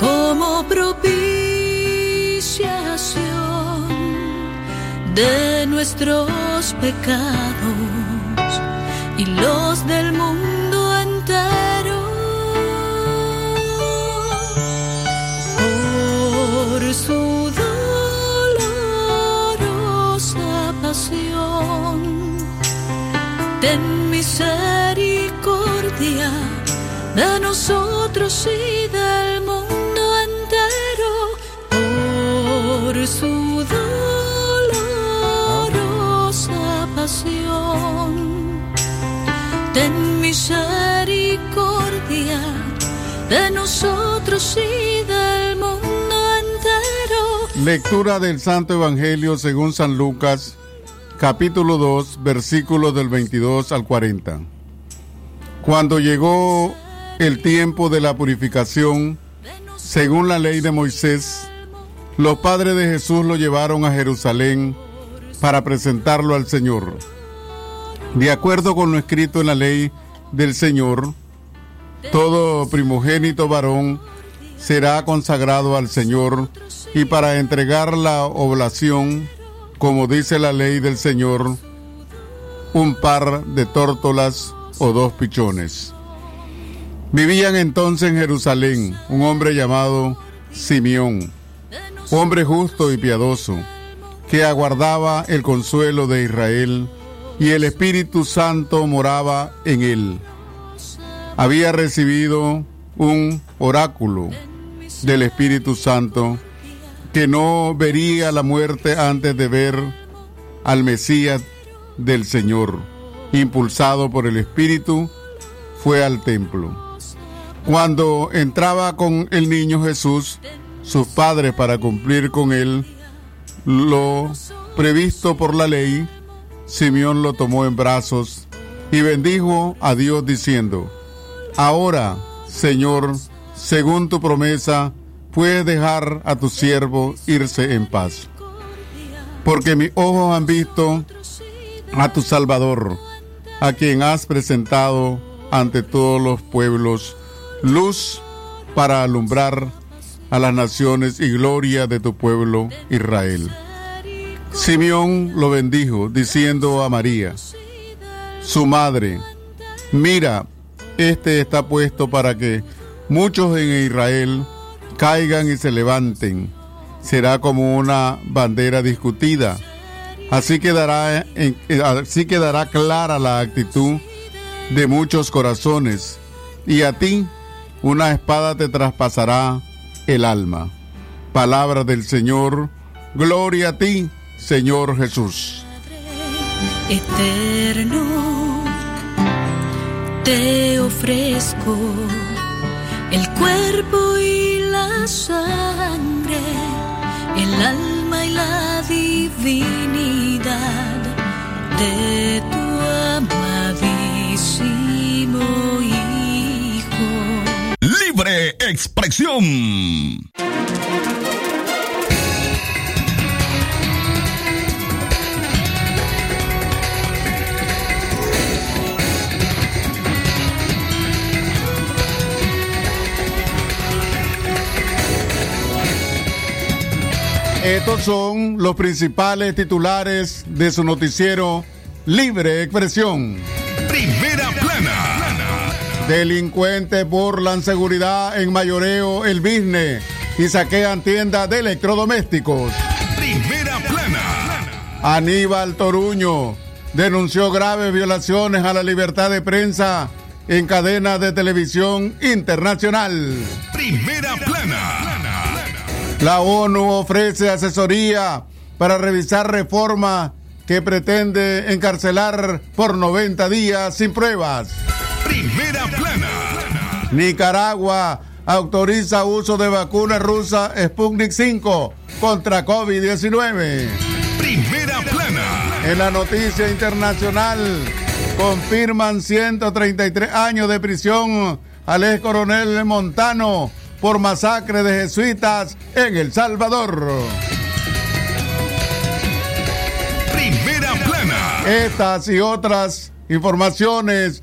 como propiciación de nuestros pecados y los del de nosotros y del mundo entero. Por su dolorosa pasión, ten misericordia de nosotros y del mundo entero. Lectura del Santo Evangelio según San Lucas, capítulo 2, versículos del 22 al 40. Cuando llegó el tiempo de la purificación, según la ley de Moisés, los padres de Jesús lo llevaron a Jerusalén para presentarlo al Señor. De acuerdo con lo escrito en la ley del Señor, todo primogénito varón será consagrado al Señor y para entregar la oblación, como dice la ley del Señor, un par de tórtolas o dos pichones. Vivían entonces en Jerusalén un hombre llamado Simeón, hombre justo y piadoso, que aguardaba el consuelo de Israel y el Espíritu Santo moraba en él. Había recibido un oráculo del Espíritu Santo que no vería la muerte antes de ver al Mesías del Señor. Impulsado por el Espíritu, fue al templo. Cuando entraba con el niño Jesús, sus padres para cumplir con él lo previsto por la ley, Simeón lo tomó en brazos y bendijo a Dios diciendo, Ahora, Señor, según tu promesa, puedes dejar a tu siervo irse en paz. Porque mis ojos han visto a tu Salvador, a quien has presentado ante todos los pueblos, luz para alumbrar a las naciones y gloria de tu pueblo Israel. Simeón lo bendijo, diciendo a María, su madre, mira, este está puesto para que muchos en Israel caigan y se levanten. Será como una bandera discutida. Así quedará, así quedará clara la actitud de muchos corazones. Y a ti una espada te traspasará el alma. Palabra del Señor. Gloria a ti, Señor Jesús. Eterno, te ofrezco el cuerpo y la sangre, el alma y la divinidad de tu amadísimo. Expresión. Estos son los principales titulares de su noticiero Libre Expresión. Delincuentes burlan seguridad en mayoreo el business y saquean tiendas de electrodomésticos. Primera plana. Aníbal Toruño denunció graves violaciones a la libertad de prensa en cadenas de televisión internacional. Primera plana. La ONU ofrece asesoría para revisar reforma que pretende encarcelar por 90 días sin pruebas. Primera plana. Nicaragua autoriza uso de vacuna rusa Sputnik 5 contra COVID-19. Primera plana. En la noticia internacional, confirman 133 años de prisión al ex coronel Montano por masacre de jesuitas en El Salvador. Primera plana. Estas y otras informaciones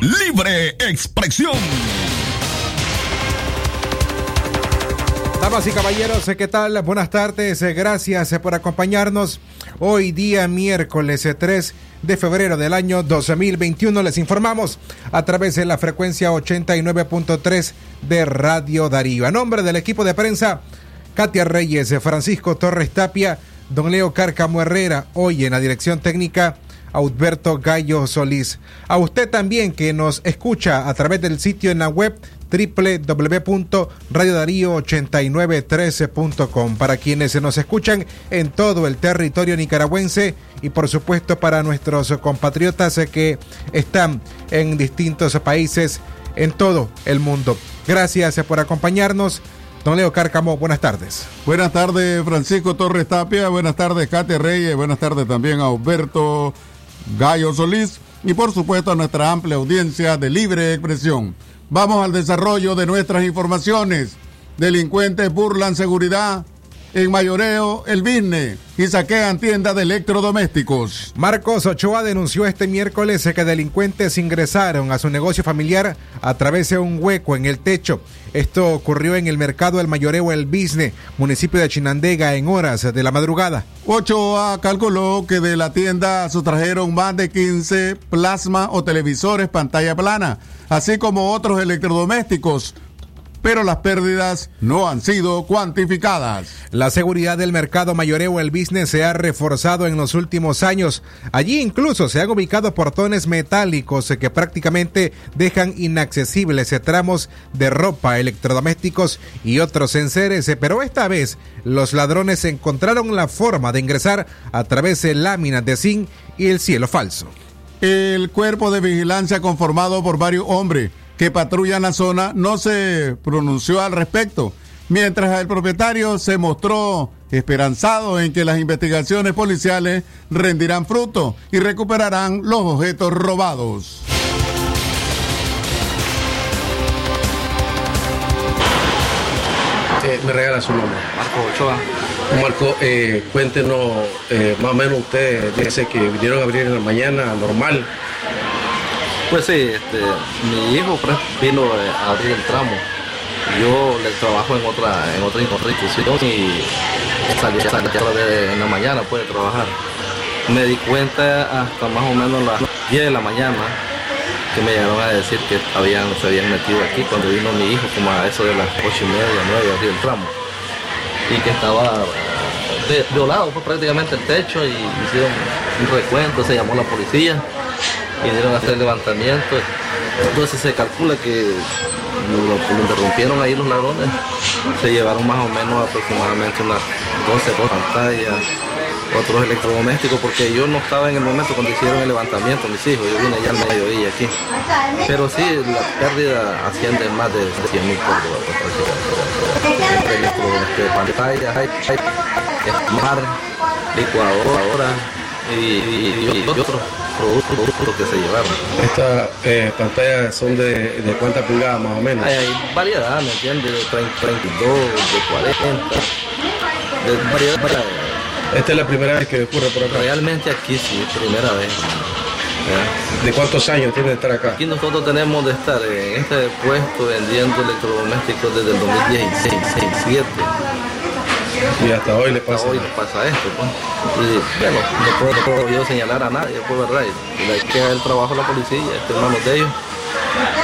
Libre expresión. Damas y caballeros, ¿qué tal? Buenas tardes, gracias por acompañarnos. Hoy día miércoles 3 de febrero del año 2021 les informamos a través de la frecuencia 89.3 de Radio Darío. A nombre del equipo de prensa, Katia Reyes, Francisco Torres Tapia, don Leo Cárcamo Herrera, hoy en la dirección técnica. Alberto Gallo Solís. A usted también que nos escucha a través del sitio en la web www.radiodarío8913.com para quienes se nos escuchan en todo el territorio nicaragüense y por supuesto para nuestros compatriotas que están en distintos países en todo el mundo. Gracias por acompañarnos. Don Leo Cárcamo, buenas tardes. Buenas tardes, Francisco Torres Tapia. Buenas tardes, Katia Reyes. Buenas tardes también a Alberto Gallo Solís y por supuesto a nuestra amplia audiencia de libre expresión. Vamos al desarrollo de nuestras informaciones. Delincuentes burlan seguridad en mayoreo el business y saquean tiendas de electrodomésticos. Marcos Ochoa denunció este miércoles que delincuentes ingresaron a su negocio familiar a través de un hueco en el techo. Esto ocurrió en el mercado El Mayoreo El Business, municipio de Chinandega, en horas de la madrugada. Ochoa calculó que de la tienda sustrajeron más de 15 plasma o televisores pantalla plana, así como otros electrodomésticos pero las pérdidas no han sido cuantificadas. La seguridad del mercado mayoreo el business se ha reforzado en los últimos años. Allí incluso se han ubicado portones metálicos que prácticamente dejan inaccesibles tramos de ropa, electrodomésticos y otros enseres, pero esta vez los ladrones encontraron la forma de ingresar a través de láminas de zinc y el cielo falso. El cuerpo de vigilancia conformado por varios hombres que patrullan la zona no se pronunció al respecto, mientras el propietario se mostró esperanzado en que las investigaciones policiales rendirán fruto y recuperarán los objetos robados. Eh, me regala su nombre. Marco Ochoa. Marco, eh, cuéntenos eh, más o menos usted dice que vinieron a abrir en la mañana normal. Pues sí, este, mi hijo pues, vino eh, a abrir el tramo. Yo le trabajo en otra, en otra, institución y salí, salí de, en la mañana puede trabajar. Me di cuenta hasta más o menos las 10 de la mañana que me llegaron a decir que habían, se habían metido aquí cuando vino mi hijo como a eso de las 8 y media, 9 a abrir el tramo. Y que estaba de, violado pues, prácticamente el techo y hicieron un recuento, se llamó la policía vinieron a hacer levantamiento. Entonces se calcula que lo, interrumpieron ahí los ladrones. Se llevaron más o menos aproximadamente unas 12 pantallas, otros electrodomésticos, porque yo no estaba en el momento cuando hicieron el levantamiento, mis hijos, yo vine ya al mediodía aquí. Pero sí, la pérdida asciende más de 100 mil córdobas. Pantallas, hay, hay, mar, licuadora y, y, y otros productos que se llevaron. Estas eh, pantallas son de, de cuántas pulgadas más o menos. Hay, hay variedad, ¿me entiendes? De 30, 32, de 40, de variedad, variedad. Esta es la primera vez que ocurre por acá. Realmente aquí sí, primera vez. ¿De cuántos años tiene de estar acá? Aquí nosotros tenemos de estar en este puesto vendiendo electrodomésticos desde el 2016, 2017. Y hasta hoy le pasa. Hasta hoy le pasa esto, pues. Y bueno, no puedo, no puedo yo señalar a nadie, pues verdad. Y la que el trabajo de la policía, este hermano de ellos.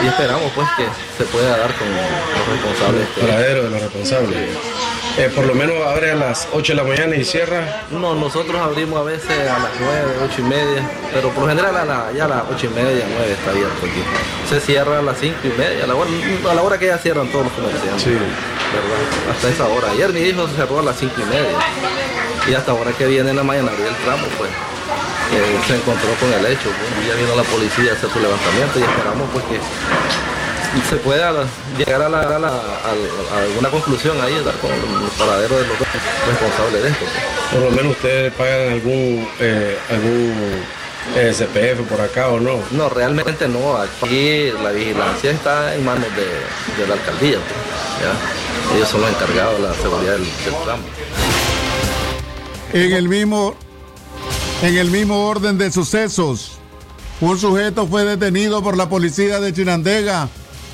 y esperamos pues que se pueda dar con los responsables. El paradero de los responsables. Eh, por lo menos abre a las 8 de la mañana y cierra. No, nosotros abrimos a veces a las 9, 8 y media, pero por lo general a la, ya a las 8 y media, 9 está abierto aquí. Se cierra a las 5 y media, a la hora, a la hora que ya cierran todos los comerciantes. Sí. Hasta esa hora. Ayer mi hijo se cerró a las 5 y media. Y hasta ahora que viene en la mañana abrir el tramo, pues se encontró con el hecho. pues, ya vino la policía a hacer su levantamiento y esperamos pues que se pueda llegar a, la, alguna conclusión ahí, con el paradero de los responsables de esto. pues. Por lo menos ustedes pagan algún eh, algún CPF por acá o no. No, realmente no. Aquí la vigilancia está en manos de, de la alcaldía. ¿ya? Ellos son los encargados de la seguridad del, del tramo. En el mismo en el mismo orden de sucesos, un sujeto fue detenido por la policía de Chinandega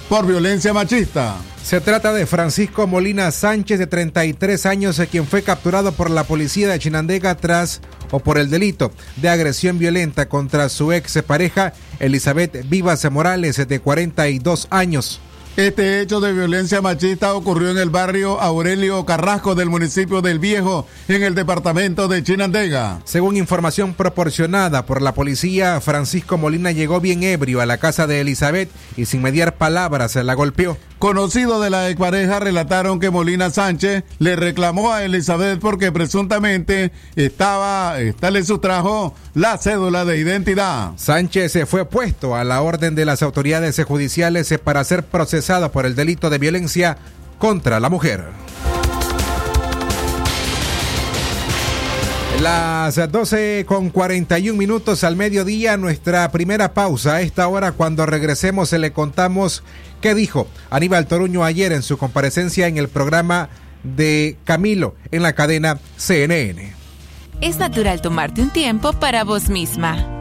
por violencia machista. Se trata de Francisco Molina Sánchez, de 33 años, quien fue capturado por la policía de Chinandega tras o por el delito de agresión violenta contra su ex pareja Elizabeth Vivas Morales, de 42 años. Este hecho de violencia machista ocurrió en el barrio Aurelio Carrasco del municipio del Viejo, en el departamento de Chinandega. Según información proporcionada por la policía, Francisco Molina llegó bien ebrio a la casa de Elizabeth y sin mediar palabras se la golpeó. Conocidos de la expareja relataron que Molina Sánchez le reclamó a Elizabeth porque presuntamente estaba, esta le sustrajo la cédula de identidad. Sánchez se fue puesto a la orden de las autoridades judiciales para ser procesado por el delito de violencia contra la mujer. Las 12 con 41 minutos al mediodía, nuestra primera pausa. A esta hora, cuando regresemos, le contamos qué dijo Aníbal Toruño ayer en su comparecencia en el programa de Camilo en la cadena CNN. Es natural tomarte un tiempo para vos misma.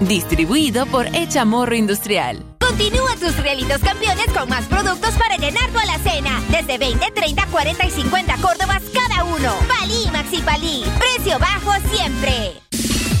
Distribuido por Echamorro Industrial. Continúa tus realitos campeones con más productos para llenar tu alacena. Desde 20, 30, 40 y 50 Córdobas cada uno. Palí Maxi Palí. Precio bajo siempre.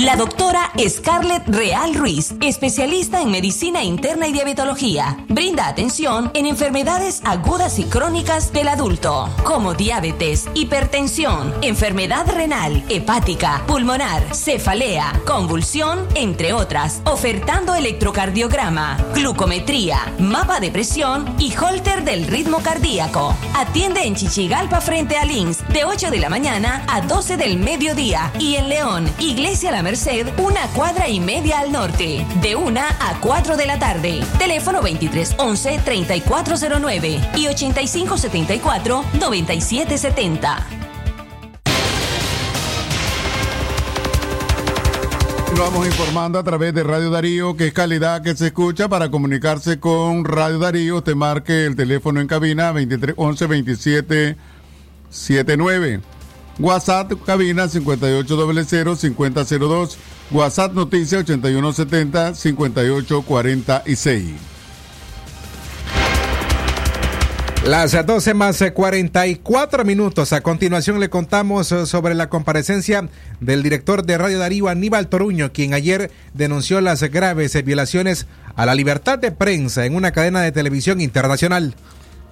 La doctora Scarlett Real Ruiz, especialista en medicina interna y diabetología, brinda atención en enfermedades agudas y crónicas del adulto, como diabetes, hipertensión, enfermedad renal, hepática, pulmonar, cefalea, convulsión, entre otras, ofertando electrocardiograma, glucometría, mapa de presión y holter del ritmo cardíaco. Atiende en Chichigalpa frente a Links de 8 de la mañana a 12 del mediodía y en León, Iglesia La Merced, una cuadra y media al norte, de 1 a 4 de la tarde. Teléfono 2311-3409 y 8574-9770. Lo vamos informando a través de Radio Darío, que es calidad que se escucha. Para comunicarse con Radio Darío, usted marque el teléfono en cabina 23 11 27 79. WhatsApp cabina 5800 5002. WhatsApp noticia 8170 5846. Las 12 más eh, 44 minutos. A continuación le contamos sobre la comparecencia del director de Radio Darío, Aníbal Toruño, quien ayer denunció las graves violaciones a la libertad de prensa en una cadena de televisión internacional.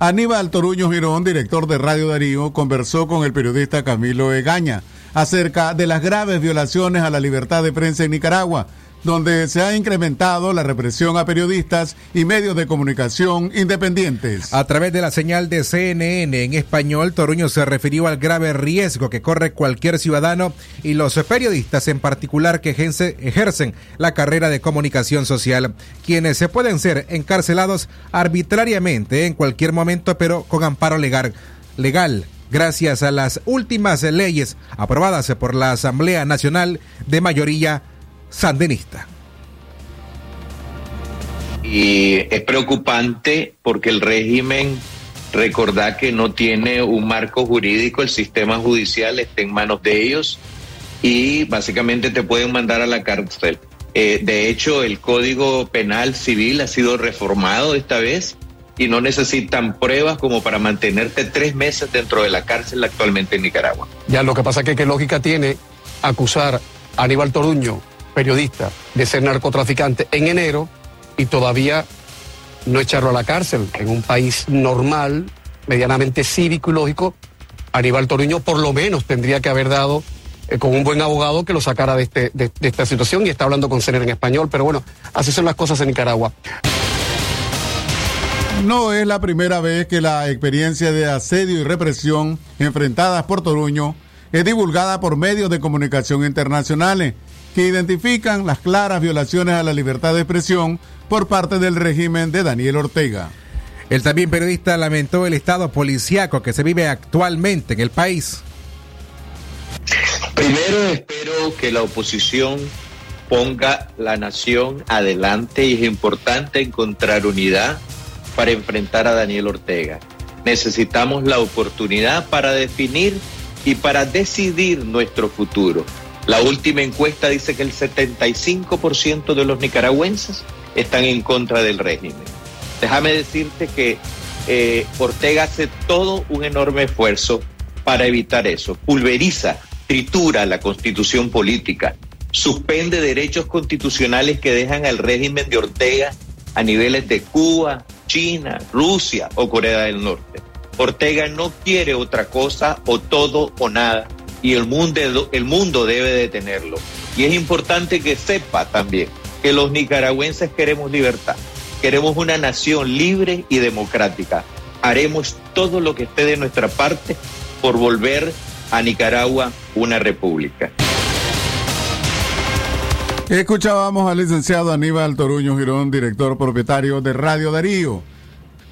Aníbal Toruño Girón, director de Radio Darío, conversó con el periodista Camilo Egaña acerca de las graves violaciones a la libertad de prensa en Nicaragua, donde se ha incrementado la represión a periodistas y medios de comunicación independientes. A través de la señal de CNN en español, Toruño se refirió al grave riesgo que corre cualquier ciudadano y los periodistas en particular que ejercen la carrera de comunicación social, quienes se pueden ser encarcelados arbitrariamente en cualquier momento, pero con amparo legal. legal gracias a las últimas leyes aprobadas por la Asamblea Nacional de mayoría sandinista. Y es preocupante porque el régimen, recordad que no tiene un marco jurídico, el sistema judicial está en manos de ellos y básicamente te pueden mandar a la cárcel. Eh, de hecho, el Código Penal Civil ha sido reformado esta vez y no necesitan pruebas como para mantenerte tres meses dentro de la cárcel actualmente en Nicaragua. Ya lo que pasa es que qué lógica tiene acusar a Aníbal Toruño periodista de ser narcotraficante en enero y todavía no echarlo a la cárcel. En un país normal, medianamente cívico y lógico, Aníbal Toruño por lo menos tendría que haber dado eh, con un buen abogado que lo sacara de, este, esta situación y está hablando con Cener en español, pero bueno, así son las cosas en Nicaragua. No es la primera vez que la experiencia de asedio y represión enfrentadas por Toruño es divulgada por medios de comunicación internacionales que identifican las claras violaciones a la libertad de expresión por parte del régimen de Daniel Ortega. El también periodista lamentó el estado policíaco que se vive actualmente en el país. Primero espero que la oposición ponga la nación adelante y es importante encontrar unidad para enfrentar a Daniel Ortega. Necesitamos la oportunidad para definir y para decidir nuestro futuro. La última encuesta dice que el 75% de los nicaragüenses están en contra del régimen. Déjame decirte que eh, Ortega hace todo un enorme esfuerzo para evitar eso. Pulveriza, tritura la constitución política, suspende derechos constitucionales que dejan al régimen de Ortega a niveles de Cuba, China, Rusia o Corea del Norte. Ortega no quiere otra cosa o todo o nada y el mundo, el mundo debe detenerlo. Y es importante que sepa también que los nicaragüenses queremos libertad, queremos una nación libre y democrática. Haremos todo lo que esté de nuestra parte por volver a Nicaragua una república. Escuchábamos al licenciado Aníbal Toruño Girón, director propietario de Radio Darío.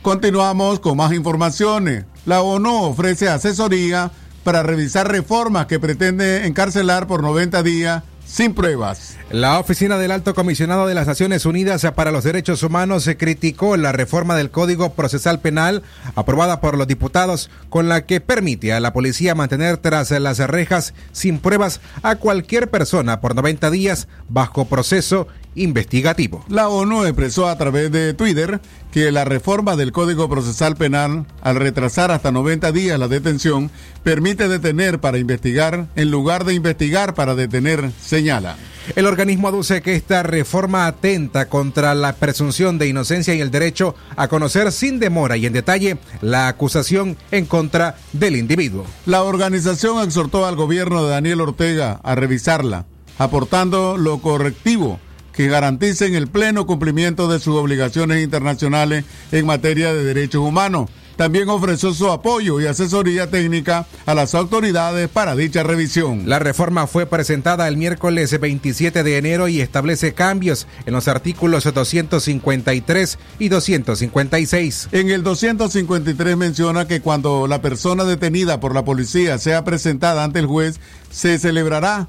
Continuamos con más informaciones. La ONU ofrece asesoría para revisar reformas que pretende encarcelar por 90 días sin pruebas. La oficina del Alto Comisionado de las Naciones Unidas para los Derechos Humanos se criticó la reforma del Código Procesal Penal aprobada por los diputados con la que permite a la policía mantener tras las rejas sin pruebas a cualquier persona por 90 días bajo proceso investigativo. La ONU expresó a través de Twitter que la reforma del Código Procesal Penal, al retrasar hasta 90 días la detención, permite detener para investigar en lugar de investigar para detener, señala. El organismo aduce que esta reforma atenta contra la presunción de inocencia y el derecho a conocer sin demora y en detalle la acusación en contra del individuo. La organización exhortó al gobierno de Daniel Ortega a revisarla, aportando lo correctivo que garanticen el pleno cumplimiento de sus obligaciones internacionales en materia de derechos humanos. También ofreció su apoyo y asesoría técnica a las autoridades para dicha revisión. La reforma fue presentada el miércoles 27 de enero y establece cambios en los artículos 253 y 256. En el 253 menciona que cuando la persona detenida por la policía sea presentada ante el juez, se celebrará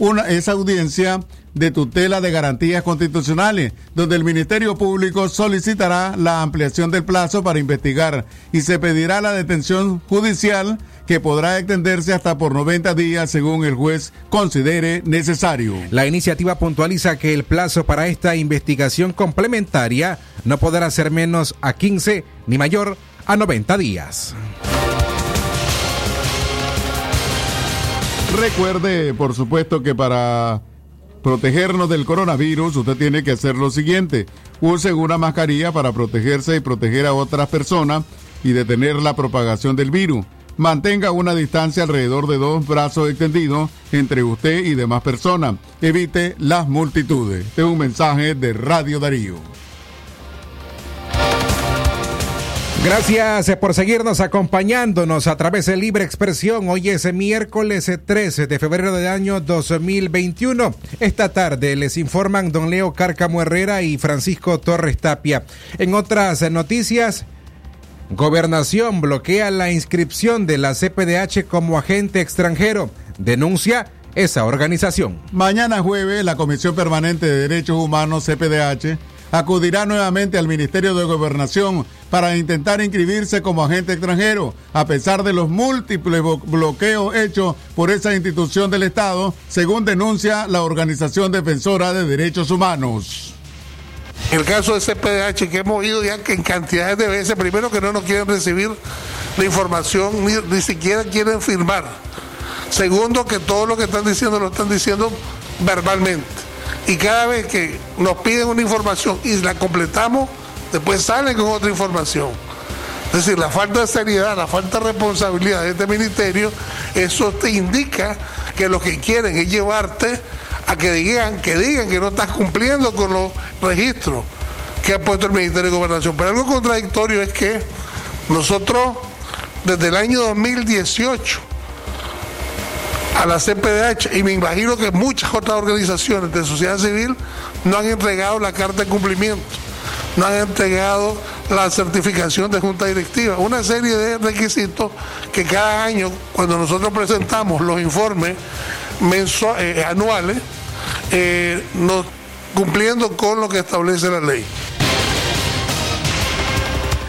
una, esa audiencia de tutela de garantías constitucionales, donde el Ministerio Público solicitará la ampliación del plazo para investigar y se pedirá la detención judicial que podrá extenderse hasta por 90 días según el juez considere necesario. La iniciativa puntualiza que el plazo para esta investigación complementaria no podrá ser menos a 15 ni mayor a 90 días. Recuerde, por supuesto, que para protegernos del coronavirus, usted tiene que hacer lo siguiente. Use una mascarilla para protegerse y proteger a otras personas y detener la propagación del virus. Mantenga una distancia alrededor de dos brazos extendidos entre usted y demás personas. Evite las multitudes. Este es un mensaje de Radio Darío. Gracias por seguirnos acompañándonos a través de Libre Expresión. Hoy es miércoles 13 de febrero del año 2021. Esta tarde les informan don Leo Cárcamo Herrera y Francisco Torres Tapia. En otras noticias, Gobernación bloquea la inscripción de la CPDH como agente extranjero. Denuncia esa organización. Mañana jueves, la Comisión Permanente de Derechos Humanos, CPDH, acudirá nuevamente al Ministerio de Gobernación para intentar inscribirse como agente extranjero, a pesar de los múltiples bloqueos hechos por esa institución del Estado, según denuncia la Organización Defensora de Derechos Humanos. El caso de CPDH que hemos oído ya en cantidades de veces, primero que no nos quieren recibir la información, ni, ni siquiera quieren firmar. Segundo, que todo lo que están diciendo lo están diciendo verbalmente. Y cada vez que nos piden una información y la completamos, después salen con otra información. Es decir, la falta de seriedad, la falta de responsabilidad de este ministerio, eso te indica que lo que quieren es llevarte a que digan, que digan que no estás cumpliendo con los registros que ha puesto el Ministerio de Gobernación. Pero algo contradictorio es que nosotros desde el año 2018 a la CPDH y me imagino que muchas otras organizaciones de sociedad civil no han entregado la carta de cumplimiento, no han entregado la certificación de junta directiva, una serie de requisitos que cada año cuando nosotros presentamos los informes eh, anuales, eh, cumpliendo con lo que establece la ley.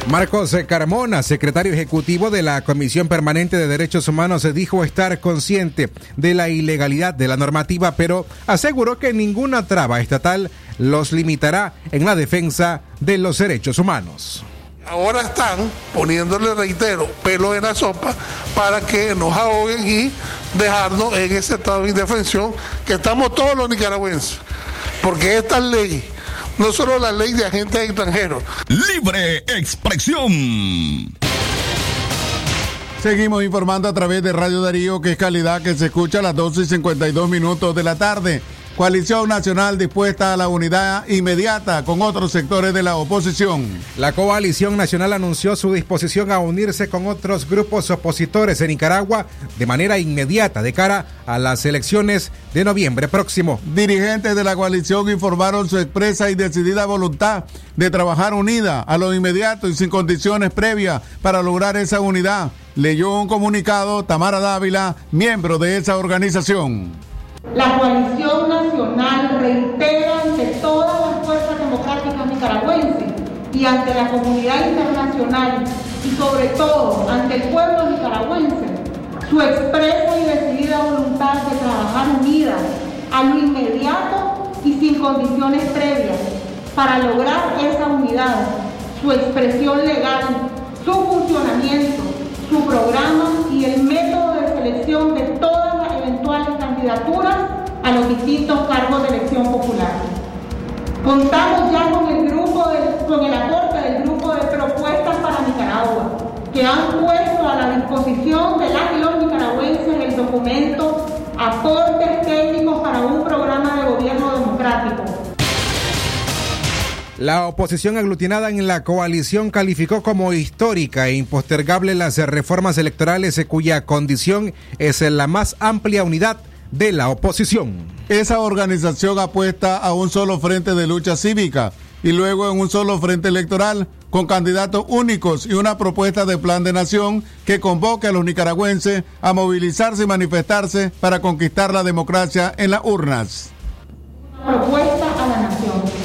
Marcos Carmona, secretario ejecutivo de la Comisión Permanente de Derechos Humanos, dijo estar consciente de la ilegalidad de la normativa, pero aseguró que ninguna traba estatal los limitará en la defensa de los derechos humanos. Ahora están poniéndole, reitero, pelo en la sopa para que nos ahoguen y dejarnos en ese estado de indefensión que estamos todos los nicaragüenses. Porque esta ley no solo la ley de agentes extranjeros. Libre expresión. Seguimos informando a través de Radio Darío, que es calidad que se escucha a las 12 y 52 minutos de la tarde. Coalición Nacional dispuesta a la unidad inmediata con otros sectores de la oposición. La Coalición Nacional anunció su disposición a unirse con otros grupos opositores en Nicaragua de manera inmediata de cara a las elecciones de noviembre próximo. Dirigentes de la coalición informaron su expresa y decidida voluntad de trabajar unida a lo inmediato y sin condiciones previas para lograr esa unidad. Leyó un comunicado Tamara Dávila, miembro de esa organización. La coalición nacional reitera ante todas las fuerzas democráticas nicaragüenses y ante la comunidad internacional y sobre todo ante el pueblo nicaragüense su expresa y decidida voluntad de trabajar unidas a lo inmediato y sin condiciones previas para lograr esa unidad, su expresión legal, su funcionamiento, su programa y el método de selección de eventuales candidaturas a los distintos cargos de elección popular. Contamos ya con el grupo con el aporte del grupo de propuestas para Nicaragua, que han puesto a la disposición de las y los nicaragüenses el documento Aportes técnicos para un programa de gobierno democrático la oposición aglutinada en la coalición calificó como histórica e impostergable las reformas electorales cuya condición es la más amplia unidad de la oposición. Esa organización apuesta a un solo frente de lucha cívica y luego en un solo frente electoral con candidatos únicos y una propuesta de plan de nación que convoque a los nicaragüenses a movilizarse y manifestarse para conquistar la democracia en las urnas. Propuesta a la nación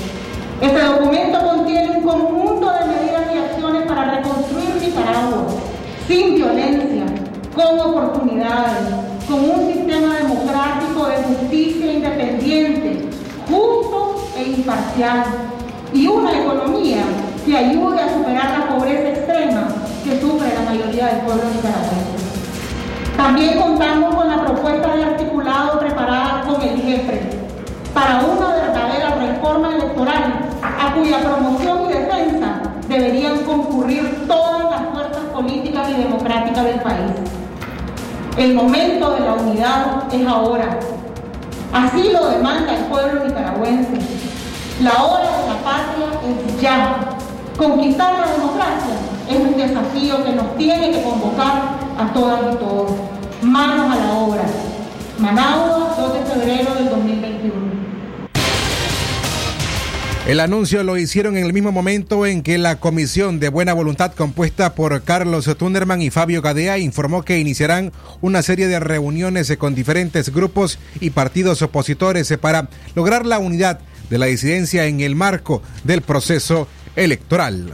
este documento contiene un conjunto de medidas y acciones para reconstruir Nicaragua sin violencia, con oportunidades, con un sistema democrático de independiente, justo e imparcial y una economía que ayude a superar la pobreza extrema que sufre la mayoría del pueblo nicaragüense. También contamos con la propuesta de articulado preparada con el jefe para una verdadera reforma electoral a cuya promoción y defensa deberían concurrir todas las fuerzas políticas y y democrática del país. El momento de la unidad es ahora. Así lo demanda el pueblo nicaragüense. La hora de la patria es ya. Conquistar la democracia es un desafío que nos tiene que convocar a todas y todos. Manos a la obra. Managua, 2 de febrero del 2021. El anuncio lo hicieron en el mismo momento en que la Comisión de Buena Voluntad compuesta por Carlos Tunderman y Fabio Gadea informó que iniciarán una serie de reuniones con diferentes grupos y partidos opositores para lograr la unidad de la disidencia en el marco del proceso electoral.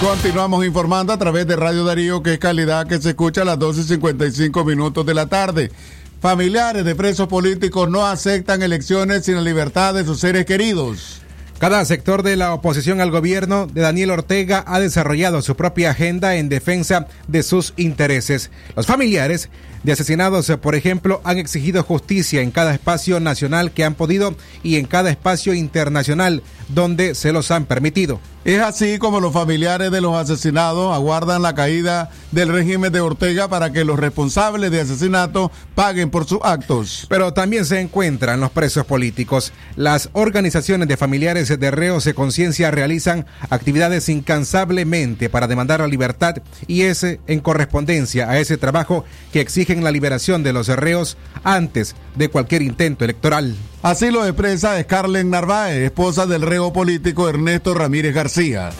Continuamos informando a través de Radio Darío, que es calidad que se escucha a las 12 y 55 minutos de la tarde. Familiares de presos políticos no aceptan elecciones sin la libertad de sus seres queridos. Cada sector de la oposición al gobierno de Daniel Ortega ha desarrollado su propia agenda en defensa de sus intereses. Los familiares de asesinados, por ejemplo, han exigido justicia en cada espacio nacional que han podido y en cada espacio internacional donde se los han permitido. Es así como los familiares de los asesinados aguardan la caída del régimen de Ortega para que los responsables de asesinato paguen por sus actos. Pero también se encuentran los presos políticos. Las organizaciones de familiares de reos de conciencia realizan actividades incansablemente para demandar la libertad y es en correspondencia a ese trabajo que exigen la liberación de los reos antes de cualquier intento electoral. Así lo expresa Scarlett Narváez, esposa del reo político Ernesto Ramírez García.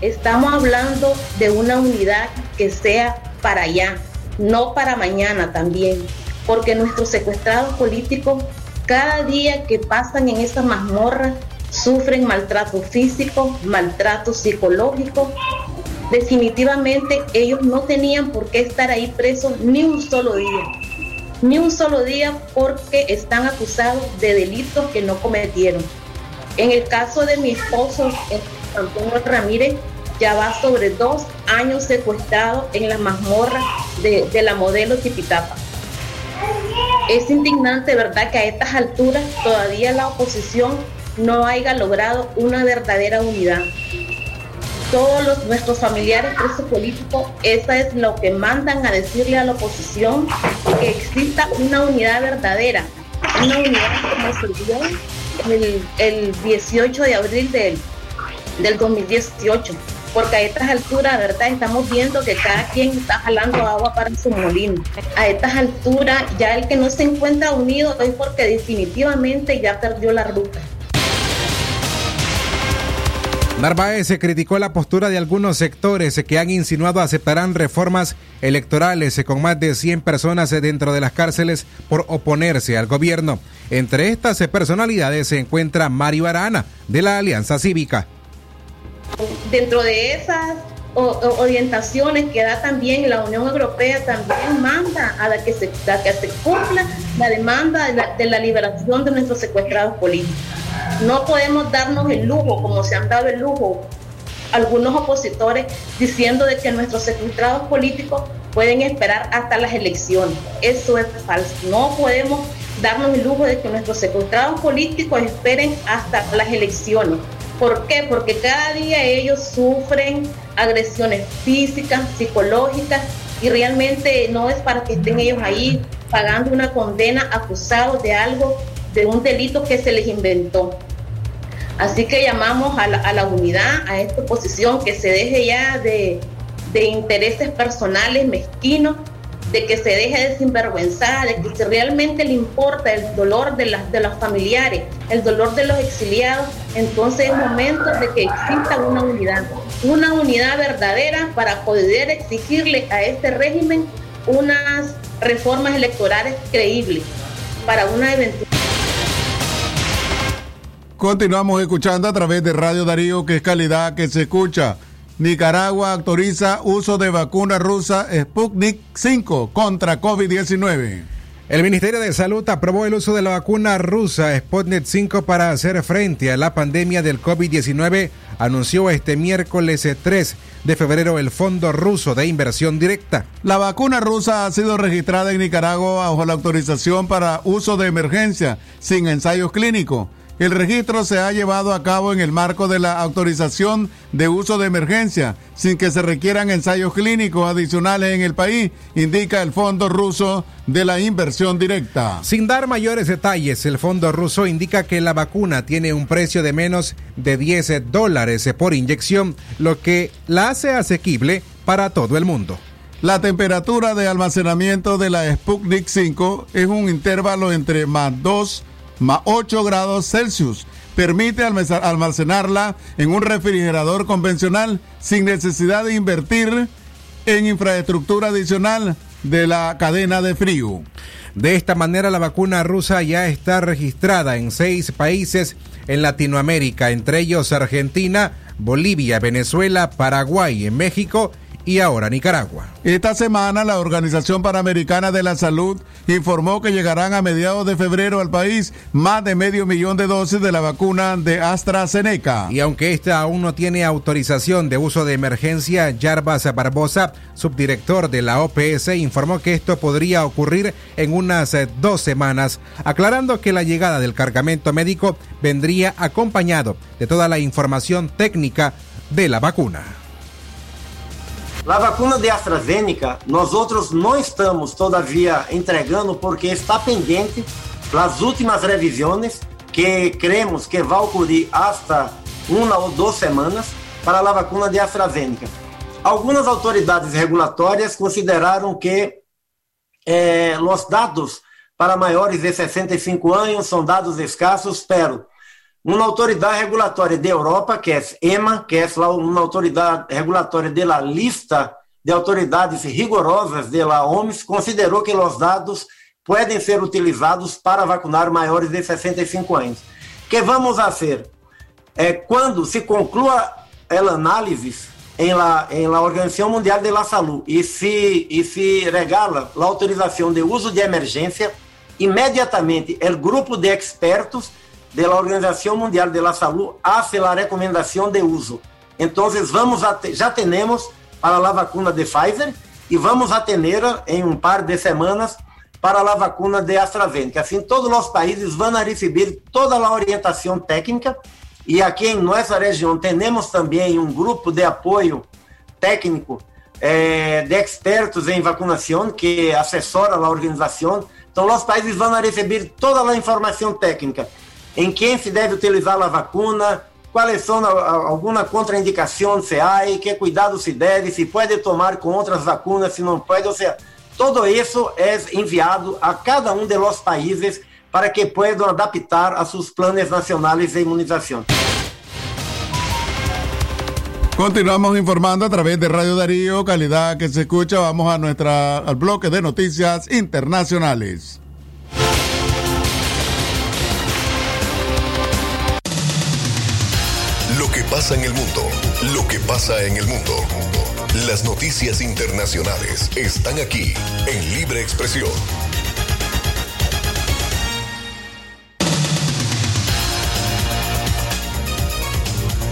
Estamos hablando de una unidad que sea para allá, no para mañana también, porque nuestros secuestrados políticos cada día que pasan en esa mazmorra sufren maltrato físico, maltrato psicológico. Definitivamente ellos no tenían por qué estar ahí presos ni un solo día ni un solo día porque están acusados de delitos que no cometieron. En el caso de mi esposo, Antonio Ramírez, ya va sobre dos años secuestrado en la mazmorra de, de la modelo Tipitapa. Es indignante, ¿verdad?, que a estas alturas todavía la oposición no haya logrado una verdadera unidad todos nuestros familiares presos políticos, esa es lo que mandan a decirle a la oposición, que exista una unidad verdadera, una unidad como se dio el, el 18 de abril del, del 2018 porque a estas alturas, ¿verdad? Estamos viendo que cada quien está jalando agua para su molino. A estas alturas, ya el que no se encuentra unido es porque definitivamente ya perdió la ruta. Narváez se criticó la postura de algunos sectores que han insinuado aceptarán reformas electorales con más de 100 personas dentro de las cárceles por oponerse al gobierno. Entre estas personalidades se encuentra Mario Arana, de la Alianza Cívica. Dentro de esas orientaciones que da también la Unión Europea, también manda a la que se, cumpla la demanda de la, de la liberación de nuestros secuestrados políticos. No podemos darnos el lujo, como se han dado el lujo algunos opositores, diciendo de que nuestros secuestrados políticos pueden esperar hasta las elecciones. Eso es falso. No podemos darnos el lujo de que nuestros secuestrados políticos esperen hasta las elecciones. ¿Por qué? Porque cada día ellos sufren agresiones físicas, psicológicas, y realmente no es para que estén ellos ahí pagando una condena acusados de algo, de un delito que se les inventó. Así que llamamos a la, unidad, a esta oposición, que se deje ya de, intereses personales mezquinos, de que se deje de sinvergüenzar, de que si realmente le importa el dolor de, de los familiares, el dolor de los exiliados, entonces es momento de que exista una unidad, una unidad verdadera para poder exigirle a este régimen unas reformas electorales creíbles para una eventual Continuamos escuchando a través de Radio Darío, que es calidad que se escucha. Nicaragua autoriza uso de vacuna rusa Sputnik 5 contra COVID-19. El Ministerio de Salud aprobó el uso de la vacuna rusa Sputnik 5 para hacer frente a la pandemia del COVID-19, anunció este miércoles 3 de febrero el Fondo Ruso de Inversión Directa. La vacuna rusa ha sido registrada en Nicaragua bajo la autorización para uso de emergencia sin ensayos clínicos El registro se ha llevado a cabo en el marco de la autorización de uso de emergencia, sin que se requieran ensayos clínicos adicionales en el país, indica el Fondo Ruso de la Inversión Directa. Sin dar mayores detalles, el Fondo Ruso indica que la vacuna tiene un precio de menos de 10 dólares por inyección, lo que la hace asequible para todo el mundo. La temperatura de almacenamiento de la Sputnik 5 es un intervalo entre más 2 más 8 grados Celsius. Permite almacenarla en un refrigerador convencional sin necesidad de invertir en infraestructura adicional de la cadena de frío. De esta manera, la vacuna rusa ya está registrada en seis países en Latinoamérica, entre ellos Argentina, Bolivia, Venezuela, Paraguay, México ahora Nicaragua. Esta semana la Organización Panamericana de la Salud informó que llegarán a mediados de febrero al país más de medio millón de dosis de la vacuna de AstraZeneca. Y aunque esta aún no tiene autorización de uso de emergencia, Jarbas Barbosa, subdirector de la OPS, informó que esto podría ocurrir en unas eh, dos semanas, aclarando que la llegada del cargamento médico vendría acompañado de toda la información técnica de la vacuna. A vacuna de AstraZeneca, nós outros não estamos todavia entregando porque está pendente das últimas revisões que cremos que vai ocorrer hasta uma ou duas semanas para a vacuna de AstraZeneca. Algumas autoridades regulatórias consideraram que eh, os dados para maiores de 65 anos são dados escassos, pero uma autoridade regulatória de Europa, que é EMA, que é uma autoridade regulatória da lista de autoridades rigorosas da OMS, considerou que os dados podem ser utilizados para vacinar maiores de 65 anos. que vamos fazer? É, quando se conclua a análise em la, em la Organização Mundial de la Saúde e se, e se regala a autorização de uso de emergência, imediatamente o grupo de expertos de la Organización Mundial de la Salud hace la recomendación de uso. Entonces vamos a ya tenemos para la vacuna de Pfizer y vamos a tener en un par de semanas para la vacuna de AstraZeneca. Assim, todos os países vão receber toda a orientação técnica e aqui em nossa região temos também um grupo de apoio técnico eh, de expertos em vacinação que assessora a organização. Então, os países vão receber toda a informação técnica em quem se deve utilizar a vacuna, quais são alguma contraindicação se há, que cuidado se deve, se pode tomar com outras vacinas, se não pode, ou seja, todo isso é enviado a cada um de los países para que possam adaptar a seus planos nacionais de imunização. Continuamos informando a través de Radio Darío, calidad que se escucha. Vamos a nuestra al bloque de noticias internacionales. Pasa en el mundo, lo que pasa en el mundo. Las noticias internacionales están aquí en Libre Expresión.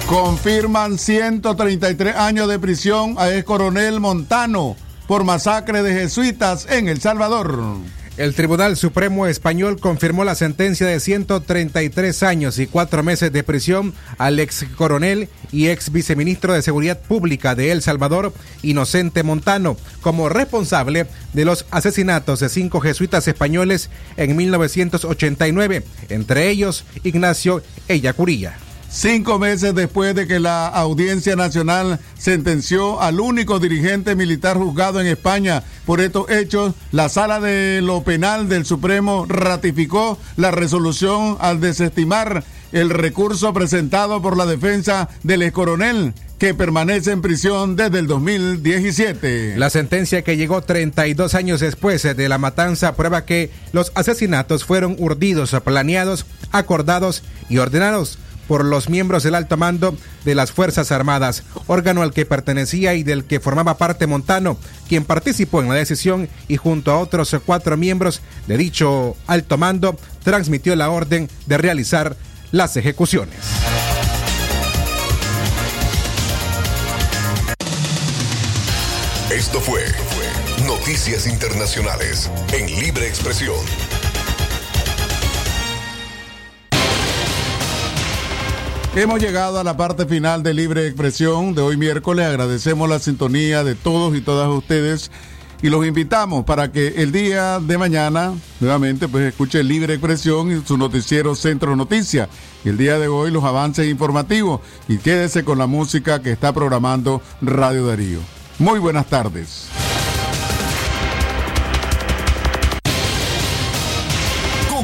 Confirman 133 años de prisión a ex coronel Montano por masacre de jesuitas en El Salvador. El Tribunal Supremo Español confirmó la sentencia de 133 años y cuatro meses de prisión al ex coronel y ex viceministro de Seguridad Pública de El Salvador, Inocente Montano, como responsable de los asesinatos de cinco jesuitas españoles en 1989, entre ellos Ignacio Ellacurilla. Cinco meses después de que la Audiencia Nacional sentenció al único dirigente militar juzgado en España por estos hechos, la Sala de lo Penal del Supremo ratificó la resolución al desestimar el recurso presentado por la defensa del ex coronel que permanece en prisión desde el 2017. La sentencia que llegó 32 años después de la matanza prueba que los asesinatos fueron urdidos, planeados, acordados y ordenados por los miembros del alto mando de las Fuerzas Armadas, órgano al que pertenecía y del que formaba parte Montano, quien participó en la decisión y junto a otros cuatro miembros de dicho alto mando transmitió la orden de realizar las ejecuciones. Esto fue Noticias Internacionales en Libre Expresión. Hemos llegado a la parte final de Libre Expresión de hoy miércoles. Agradecemos la sintonía de todos y todas ustedes y los invitamos para que el día de mañana nuevamente pues escuche Libre Expresión y su noticiero Centro Noticias. El día de hoy los avances informativos y quédese con la música que está programando Radio Darío. Muy buenas tardes.